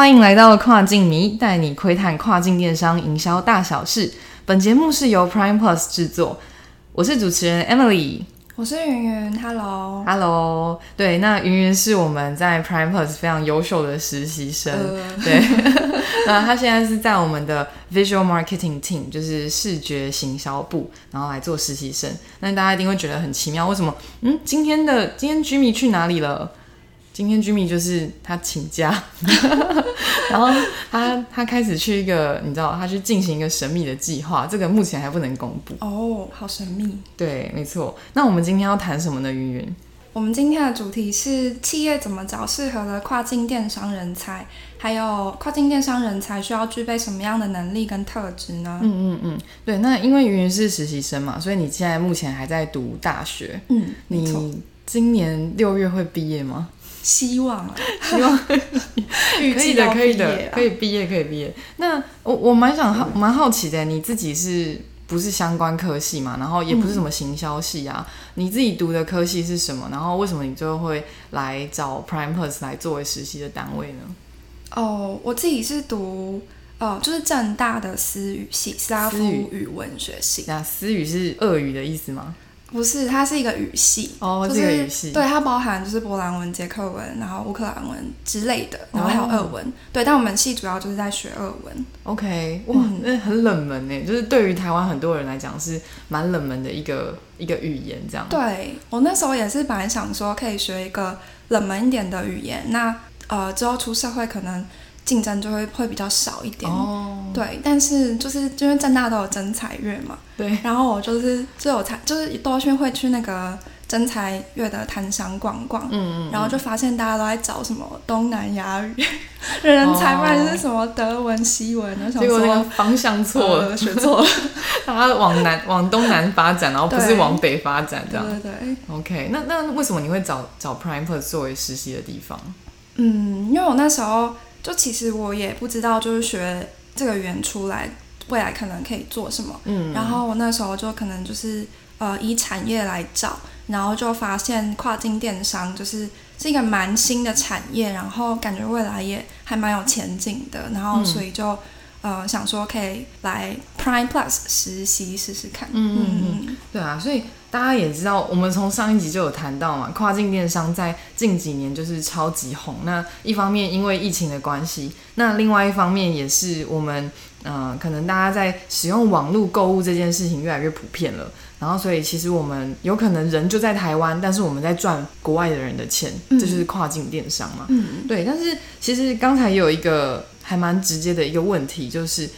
欢迎来到跨境迷，带你窥探跨境电商营销大小事。本节目是由 Prime Plus 制作，我是主持人 Emily。我是云云，Hello。Hello，对，那云云是我们在 Prime Plus 非常优秀的实习生，呃对，那他现在是在我们的 Visual Marketing Team，就是视觉行销部，然后来做实习生。那大家一定会觉得很奇妙，为什么？嗯，今天的今天 Jimmy 去哪里了？今天 Jimmy 就是他请假，然后他他开始去一个，你知道，他去进行一个神秘的计划，这个目前还不能公布。哦，好神秘。对，没错。那我们今天要谈什么呢？云云？我们今天的主题是企业怎么找适合的跨境电商人才，还有跨境电商人才需要具备什么样的能力跟特质呢？嗯嗯嗯，对。那因为云云是实习生嘛，所以你现在目前还在读大学。嗯，你今年六月会毕业吗？希望啊，希望 预可以的，可以的，可以毕业，可以毕业。那我我蛮想好蛮好奇的，你自己是不是相关科系嘛？然后也不是什么行销系啊，你自己读的科系是什么？然后为什么你最后会来找 Prime Plus 来作为实习的单位呢？哦，我自己是读哦，就是正大的私语系，斯拉夫语文学系，那私语是俄语的意思吗？不是，它是一个语系。哦，就这个是语系。对，它包含就是波兰文、捷克文，然后乌克兰文之类的，然后还有哦俄文。对，但我们系主要就是在学俄文。OK，哇，嗯那很冷门呢，就是对于台湾很多人来讲是蛮冷门的一个一个语言，这样。对我那时候也是本来想说可以学一个冷门一点的语言，那呃之后出社会可能竞争就会会比较少一点。哦，对，但是就是因为正大都有真才月嘛，对，然后我就是就有才就是都去会去那个真才月的摊商逛逛，嗯嗯，然后就发现大家都在找什么东南亚语人才，不然是什么德文、西文，我想结果那个说方向错了，呃学错了，大家往南往东南发展，然后不是往北发展这对样。对对。OK，那那为什么你会找找 Prime Plus 作为实习的地方？嗯，因为我那时候就其实我也不知道，就是学这个语言出来，未来可能可以做什么。嗯，然后我那时候就可能就是呃以产业来找，然后就发现跨境电商就是是一个蛮新的产业，然后感觉未来也还蛮有前景的，然后嗯所以就、呃想说可以来 Prime Plus 实习试试看。嗯嗯嗯嗯对啊，所以大家也知道，我们从上一集就有谈到嘛，跨境电商在近几年就是超级红。那一方面因为疫情的关系，那另外一方面也是我们，呃，可能大家在使用网络购物这件事情越来越普遍了。然后，所以其实我们有可能人就在台湾，但是我们在赚国外的人的钱，嗯这就是跨境电商嘛。嗯对，但是其实刚才也有一个还蛮直接的一个问题，就是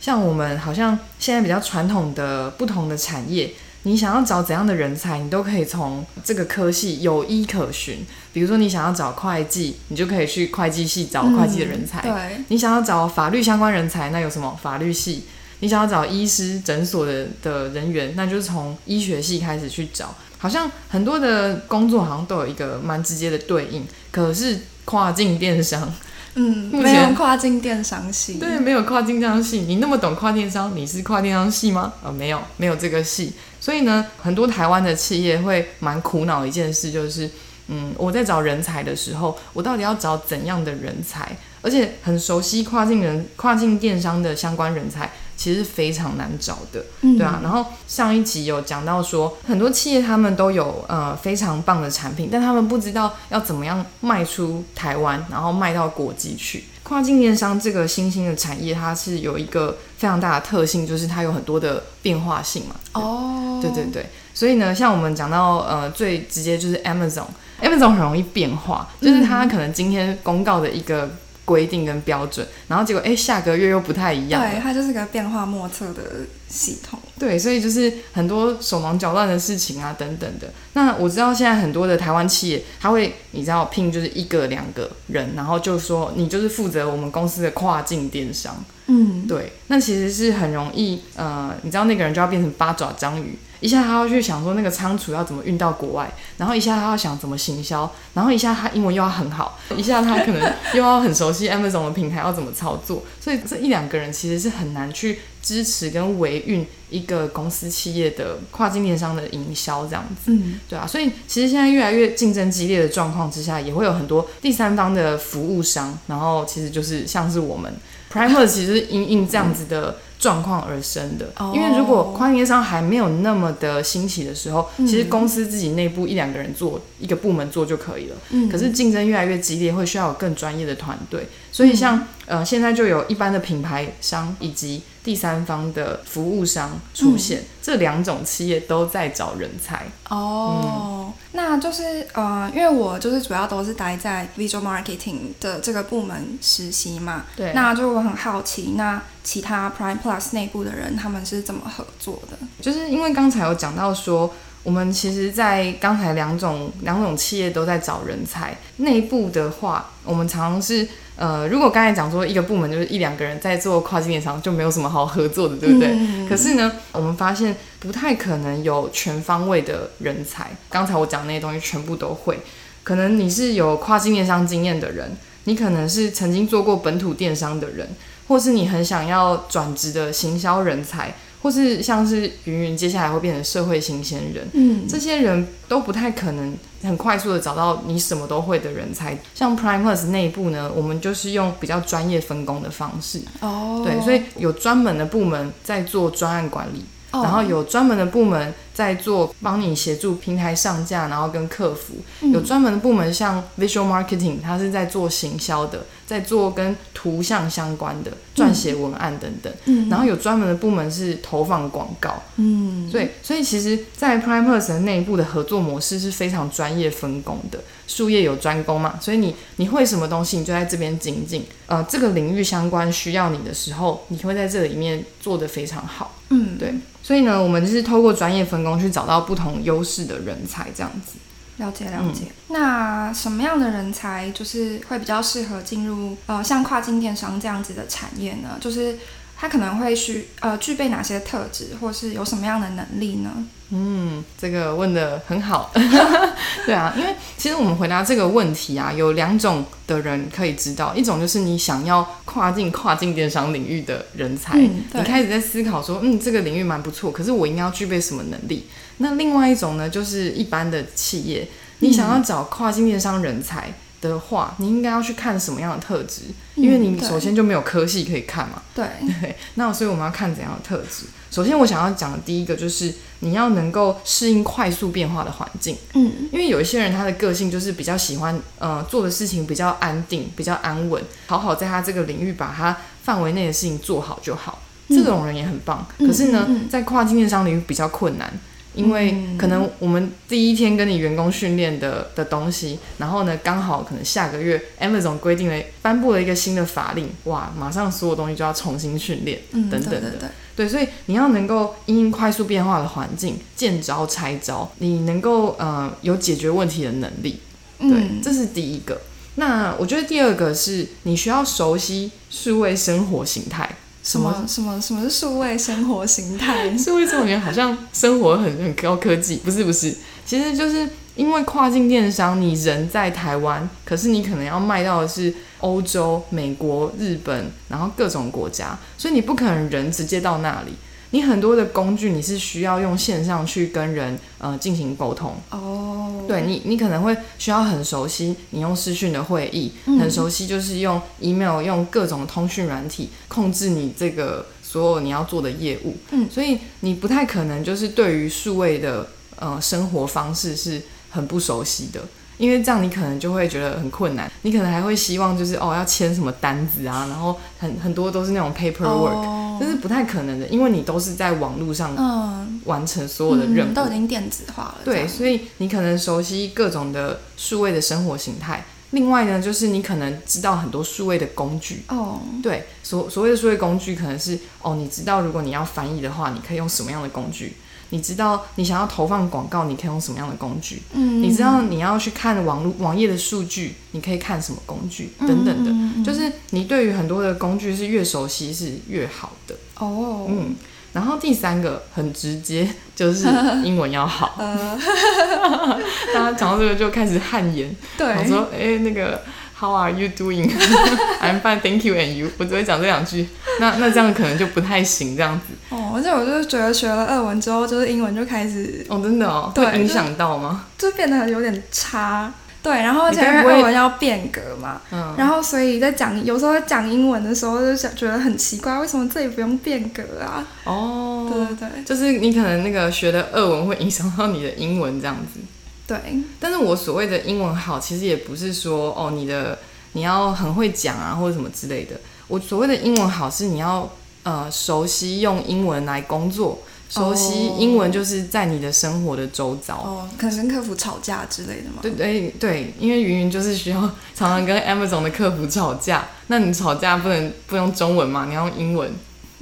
像我们好像现在比较传统的不同的产业，你想要找怎样的人才，你都可以从这个科系有依可循。比如说你想要找会计，你就可以去会计系找会计的人才；对，你想要找法律相关人才，那有什么法律系？你想要找医师诊所的的人员，那就是从医学系开始去找。好像很多的工作好像都有一个蛮直接的对应，可是跨境电商嗯，没有跨境电商系。对，没有跨境电商系，你那么懂跨电商，你是跨电商系吗？呃，没有，没有这个系。所以呢，很多台湾的企业会蛮苦恼一件事，就是，嗯，我在找人才的时候，我到底要找怎样的人才？而且很熟悉跨境人、跨境电商的相关人才，其实是非常难找的。嗯对啊，然后上一集有讲到说，很多企业他们都有呃非常棒的产品，但他们不知道要怎么样卖出台湾，然后卖到国际去。跨境电商这个新兴的产业，它是有一个非常大的特性，就是它有很多的变化性嘛。哦，对对对，所以呢，像我们讲到呃最直接就是 Amazon，Amazon 很容易变化，就是它可能今天公告的一个规定跟标准，然后结果哎下个月又不太一样对，它就是个变化莫测的系统。对，所以就是很多手忙脚乱的事情啊，等等的。那我知道现在很多的台湾企业，他会你知道聘就是一个两个人，然后就说你就是负责我们公司的跨境电商。嗯，对，那其实是很容易，呃，你知道那个人就要变成八爪章鱼，一下他要去想说那个仓储要怎么运到国外，然后一下他要想怎么行销，然后一下他英文又要很好，一下他可能又要很熟悉 Amazon 的平台要怎么操作，所以这一两个人其实是很难去支持跟维运一个公司企业的跨境电商的营销这样子。嗯，对啊，所以其实现在越来越竞争激烈的状况之下，也会有很多第三方的服务商，然后其实就是像是我们 Primer，其实是因应这样子的状况而生的。哦因为如果跨境电商还没有那么的兴起的时候，其实公司自己内部一两个人做一个部门做就可以了。嗯可是竞争越来越激烈，会需要有更专业的团队。所以像、呃，现在就有一般的品牌商以及第三方的服务商出现，这两种企业都在找人才。哦，那就是呃，因为我就是主要都是待在 visual marketing 的这个部门实习嘛，对那就我很好奇，那其他 Prime Plus 内部的人他们是怎么合作的？就是因为刚才有讲到说，我们其实，在刚才两种两种企业都在找人才。内部的话，我们常常是呃，如果刚才讲说一个部门就是一两个人在做跨境电商，就没有什么好合作的，对不对？嗯可是呢，我们发现不太可能有全方位的人才。刚才我讲那些东西全部都会，可能你是有跨境电商经验的人，你可能是曾经做过本土电商的人，或是你很想要转职的行销人才，或是像是云云接下来会变成社会新鲜人，嗯。这些人都不太可能很快速的找到你什么都会的人才。像 Prime Plus 内部呢，我们就是用比较专业分工的方式，哦，对，所以有专门的部门在做专案管理，哦。然后有专门的部门在做帮你协助平台上架，然后跟客服，嗯。有专门的部门像 Visual Marketing，它是在做行销的，在做跟图像相关的撰写文案等等，嗯。然后有专门的部门是投放广告，嗯。所以，所以其实，在 Prime Plus 的内部的合作模式是非常专业分工的，术业有专攻嘛，所以你你会什么东西，你就在这边精进。呃，这个领域相关需要你的时候，你会在这里面做得非常好。嗯。对，所以呢，我们就是透过专业分工去找到不同优势的人才，这样子。了解了解。那什么样的人才就是会比较适合进入呃像跨境电商这样子的产业呢？就是他可能会需呃具备哪些特质，或是有什么样的能力呢？嗯，这个问的很好。对啊，因为其实我们回答这个问题啊，有两种的人可以知道，一种就是你想要跨境跨境电商领域的人才，嗯你开始在思考说，嗯，这个领域蛮不错，可是我应该要具备什么能力？那另外一种呢，就是一般的企业，你想要找跨境电商人才的话，你应该要去看什么样的特质？因为你首先就没有科系可以看嘛。对，对，那所以我们要看怎样的特质。首先，我想要讲的第一个就是你要能够适应快速变化的环境，嗯因为有一些人他的个性就是比较喜欢，呃，做的事情比较安定、比较安稳，好好在他这个领域把他范围内的事情做好就好。这种人也很棒，嗯可是呢，嗯嗯在跨境电商领域比较困难。因为嗯可能我们第一天跟你员工训练的的东西，然后呢，刚好可能下个月 Amazon 规定了颁布了一个新的法令，哇，马上所有东西就要重新训练，嗯，等等的。对对对，对，所以你要能够因应快速变化的环境，见招拆招，你能够呃有解决问题的能力。对，嗯，这是第一个。那我觉得第二个是你需要熟悉数位生活形态。什么什么什么是数位生活形态？数位生活形态好像生活很很高科技，不是不是，其实就是因为跨境电商，你人在台湾，可是你可能要卖到的是欧洲、美国、日本，然后各种国家，所以你不可能人直接到那里。你很多的工具你是需要用线上去跟人呃进行沟通，哦，对你，你可能会需要很熟悉你用视讯的会议，嗯。很熟悉就是用 email 用各种通讯软体控制你这个所有你要做的业务。嗯。所以你不太可能就是对于数位的呃生活方式是很不熟悉的。因为这样你可能就会觉得很困难，你可能还会希望就是哦要签什么单子啊，然后很很多都是那种 paperwork，、哦这是不太可能的，因为你都是在网络上嗯，完成所有的任务。嗯都已经电子化了，对，所以你可能熟悉各种的数位的生活形态。另外呢，就是你可能知道很多数位的工具。哦，对，所所谓的数位工具，可能是哦，你知道如果你要翻译的话，你可以用什么样的工具？你知道你想要投放广告，你可以用什么样的工具？嗯，你知道你要去看网络网页的数据，你可以看什么工具？等等的，嗯嗯嗯就是你对于很多的工具是越熟悉是越好的。哦，嗯，然后第三个很直接，就是英文要好。呃，大家讲到这个就开始汗颜，对我对，说哎、那个 How are you doing? I'm fine, thank you, and you。我只会讲这两句，那那这样可能就不太行，这样子。哦，而且我就是觉得学了俄文之后，就是英文就开始哦，真的哦，对会影响到吗？就变得有点差。对，然后而且不会俄文要变革嘛，嗯，然后所以在讲有时候在讲英文的时候，就想觉得很奇怪，为什么这里不用变革啊？哦，对对对就是你可能那个学的俄文会影响到你的英文这样子。对，但是我所谓的英文好，其实也不是说哦你的你要很会讲啊或者什么之类的。我所谓的英文好是你要呃熟悉用英文来工作，熟悉哦英文就是在你的生活的周遭。哦，可能跟客服吵架之类的嘛。对对对，因为云云就是需要常常跟 Amazon 的客服吵架，那你吵架不能不用中文嘛，你要用英文。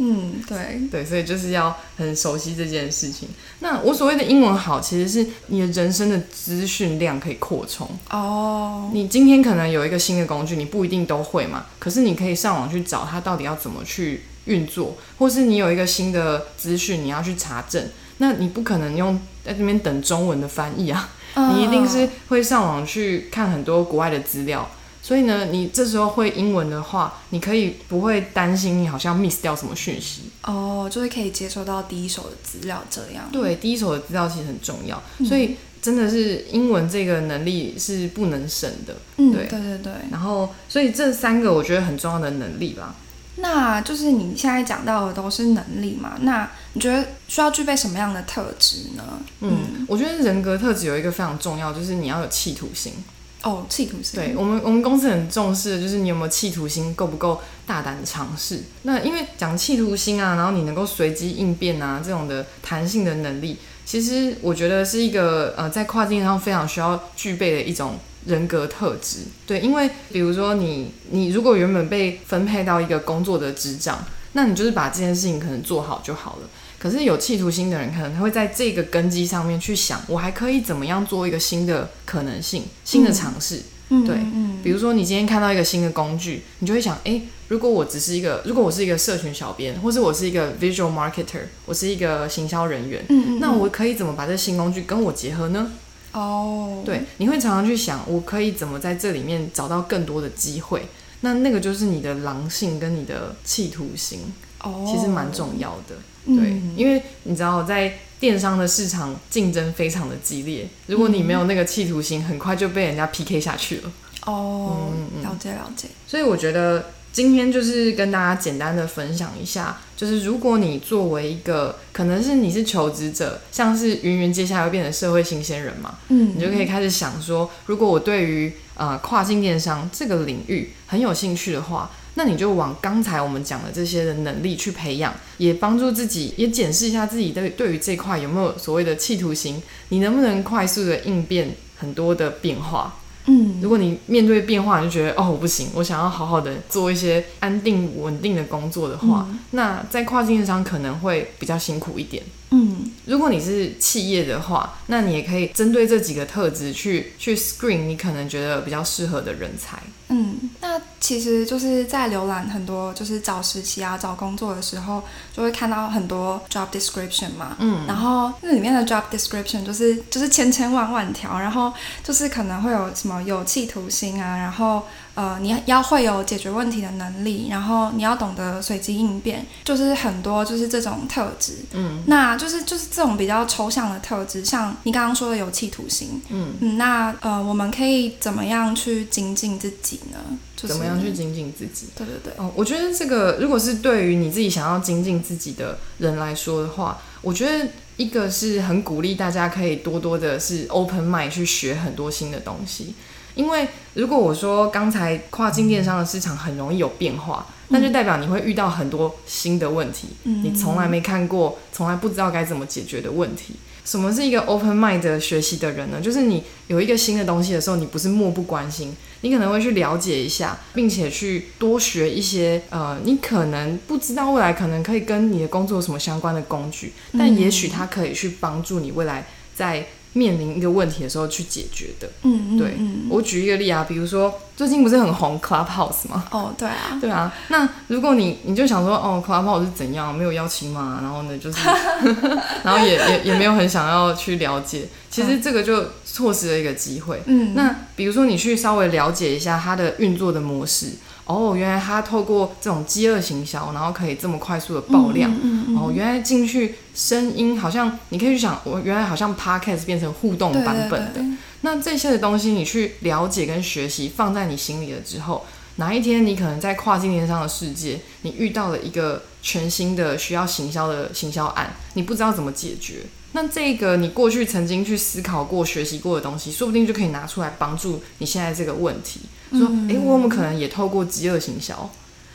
嗯，对，对，所以就是要很熟悉这件事情。那我所谓的英文好，其实是你的人生的资讯量可以扩充。哦，你今天可能有一个新的工具，你不一定都会嘛，可是你可以上网去找它到底要怎么去运作，或是你有一个新的资讯，你要去查证，那你不可能用在这边等中文的翻译啊，你一定是会上网去看很多国外的资料。所以呢，你这时候会英文的话，你可以不会担心你好像 miss 掉什么讯息。哦，就是可以接收到第一手的资料，这样。对，第一手的资料其实很重要，嗯所以真的是英文这个能力是不能省的。嗯，对对对对。然后，所以这三个我觉得很重要的能力吧。那就是你现在讲到的都是能力嘛？那你觉得需要具备什么样的特质呢？嗯，我觉得人格特质有一个非常重要，就是你要有企图心。哦，企图心。对我们，我们公司很重视就是你有没有企图心，够不够大胆的尝试。那因为讲企图心啊，然后你能够随机应变啊，这种的弹性的能力，其实我觉得是一个呃，在跨境上非常需要具备的一种人格特质。对，因为比如说你，你如果原本被分配到一个工作的职掌，那你就是把这件事情可能做好就好了。可是有企图心的人，可能他会在这个根基上面去想，我还可以怎么样做一个新的可能性、新的尝试。嗯，对嗯，比如说，你今天看到一个新的工具，你就会想，诶，如果我只是一个，如果我是一个社群小编，或是我是一个 visual marketer，我是一个行销人员，那我可以怎么把这新工具跟我结合呢？哦，对，你会常常去想，我可以怎么在这里面找到更多的机会？那那个就是你的狼性跟你的企图心，哦，其实蛮重要的。嗯对，因为你知道，在电商的市场竞争非常的激烈，如果你没有那个企图心，很快就被人家 PK 下去了。哦了解了解，所以我觉得今天就是跟大家简单的分享一下，就是如果你作为一个可能是你是求职者，像是云云接下来会变成社会新鲜人嘛，嗯，你就可以开始想说，如果我对于呃跨境电商这个领域很有兴趣的话，那你就往刚才我们讲的这些的能力去培养，也帮助自己，也检视一下自己对对于这块有没有所谓的企图心，你能不能快速的应变很多的变化。嗯，如果你面对变化，你就觉得哦我不行，我想要好好的做一些安定稳定的工作的话，嗯那在跨境电商可能会比较辛苦一点。嗯如果你是企业的话，那你也可以针对这几个特质去去 screen 你可能觉得比较适合的人才。嗯，那其实就是在浏览很多就是找实习啊、找工作的时候，就会看到很多 job description 嘛，嗯。然后那里面的 job description 就是就是千千万万条，然后就是可能会有什么有期徒刑啊，然后呃你要会有解决问题的能力，然后你要懂得随机应变，就是很多就是这种特质。嗯那就是就是这种比较抽象的特质，像你刚刚说的有企图心，嗯，嗯，那呃我们可以怎么样去精进自己呢？就是怎么样去精进自己？对对对，哦，我觉得这个如果是对于你自己想要精进自己的人来说的话，我觉得一个是很鼓励大家可以多多的是 open mind 去学很多新的东西。因为如果我说刚才跨境电商的市场很容易有变化，那就代表你会遇到很多新的问题，嗯你从来没看过、从来不知道该怎么解决的问题。什么是一个 open mind 的学习的人呢？就是你有一个新的东西的时候，你不是漠不关心，你可能会去了解一下，并且去多学一些呃，你可能不知道未来可能可以跟你的工作有什么相关的工具，但也许它可以去帮助你未来在面临一个问题的时候去解决的。嗯嗯对嗯，我举一个例啊，比如说最近不是很红 Clubhouse 吗？哦对啊，对啊，那如果你你就想说，哦，Clubhouse 是怎样，没有邀请嘛，然后呢，就是 然后也也也没有很想要去了解，其实这个就错失了一个机会。嗯，那比如说你去稍微了解一下它的运作的模式，哦，原来他透过这种饥饿行销，然后可以这么快速的爆量。嗯嗯嗯哦，原来进去声音好像你可以去想，我原来好像 podcast 变成互动版本的，对对那这些的东西你去了解跟学习，放在你心里了之后，哪一天你可能在跨境电商的世界，你遇到了一个全新的需要行销的行销案，你不知道怎么解决。那这个你过去曾经去思考过、学习过的东西，说不定就可以拿出来帮助你现在这个问题。说，诶，我有没有可能也透过饥饿行销？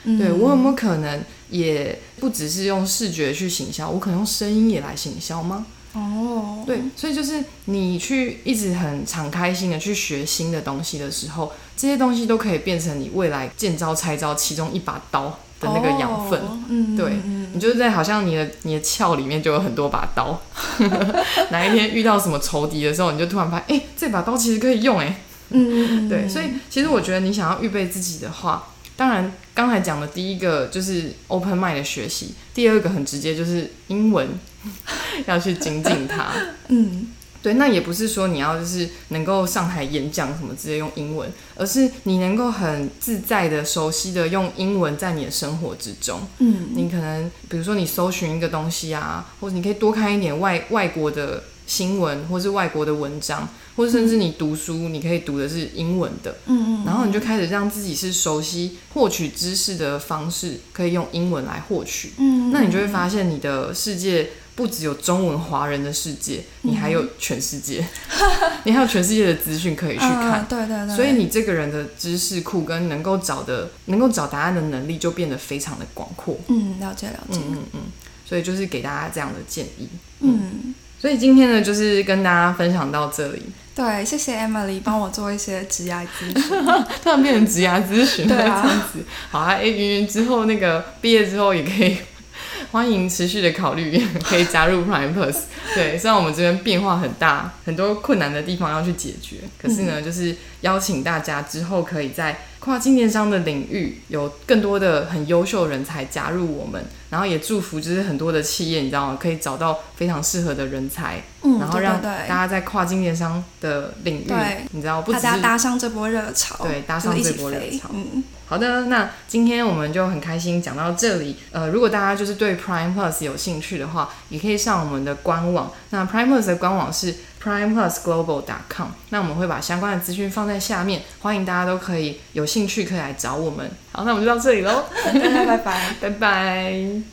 嗯对我有没有可能也不只是用视觉去行销，我可能用声音也来行销吗？哦，对，所以就是你去一直很敞开心的去学新的东西的时候，这些东西都可以变成你未来见招拆招其中一把刀的那个养分。哦嗯，对嗯你就是在好像你的你的鞘里面就有很多把刀，哪一天遇到什么仇敌的时候，你就突然发现，哎、这把刀其实可以用、哎，嗯对，所以其实我觉得你想要预备自己的话，当然刚才讲的第一个就是 open mind 的学习，第二个很直接就是英文 要去精进它。嗯对，那也不是说你要就是能够上台演讲什么直接用英文，而是你能够很自在的、熟悉的用英文在你的生活之中。嗯你可能比如说你搜寻一个东西啊，或者你可以多看一点外外国的新闻，或是外国的文章，或者甚至你读书，你可以读的是英文的。嗯嗯，然后你就开始让自己是熟悉获取知识的方式，可以用英文来获取。嗯，那你就会发现你的世界不只有中文华人的世界，你还有全世界，你还有全世界的资讯可以去看。嗯对对对，所以你这个人的知识库跟能够找的、能够找答案的能力就变得非常的广阔。嗯了解了解，嗯嗯嗯，所以就是给大家这样的建议。嗯。所以今天呢，就是跟大家分享到这里，对，谢谢 Emily 帮我做一些职业咨询。突然变成职涯咨询了对啊这样子。好啊，哎，云云之后那个毕业之后也可以欢迎持续的考虑，可以加入 Prime Plus。对，虽然我们这边变化很大，很多困难的地方要去解决，可是呢，就是邀请大家之后可以在跨境电商的领域有更多的很优秀人才加入我们，然后也祝福就是很多的企业，你知道吗？可以找到非常适合的人才，嗯，然后让大家在跨境电商的领域对，你知道不只是大家搭上这波热潮，对搭上这波热潮嗯，好的，那今天我们就很开心讲到这里。呃，如果大家就是对 Prime Plus 有兴趣的话，也可以上我们的官网。那 Prime Plus 的官网是 primeplusglobal.com。那我们会把相关的资讯放在下面，欢迎大家都可以有兴趣可以来找我们。好，那我们就到这里喽，大家拜拜。拜拜。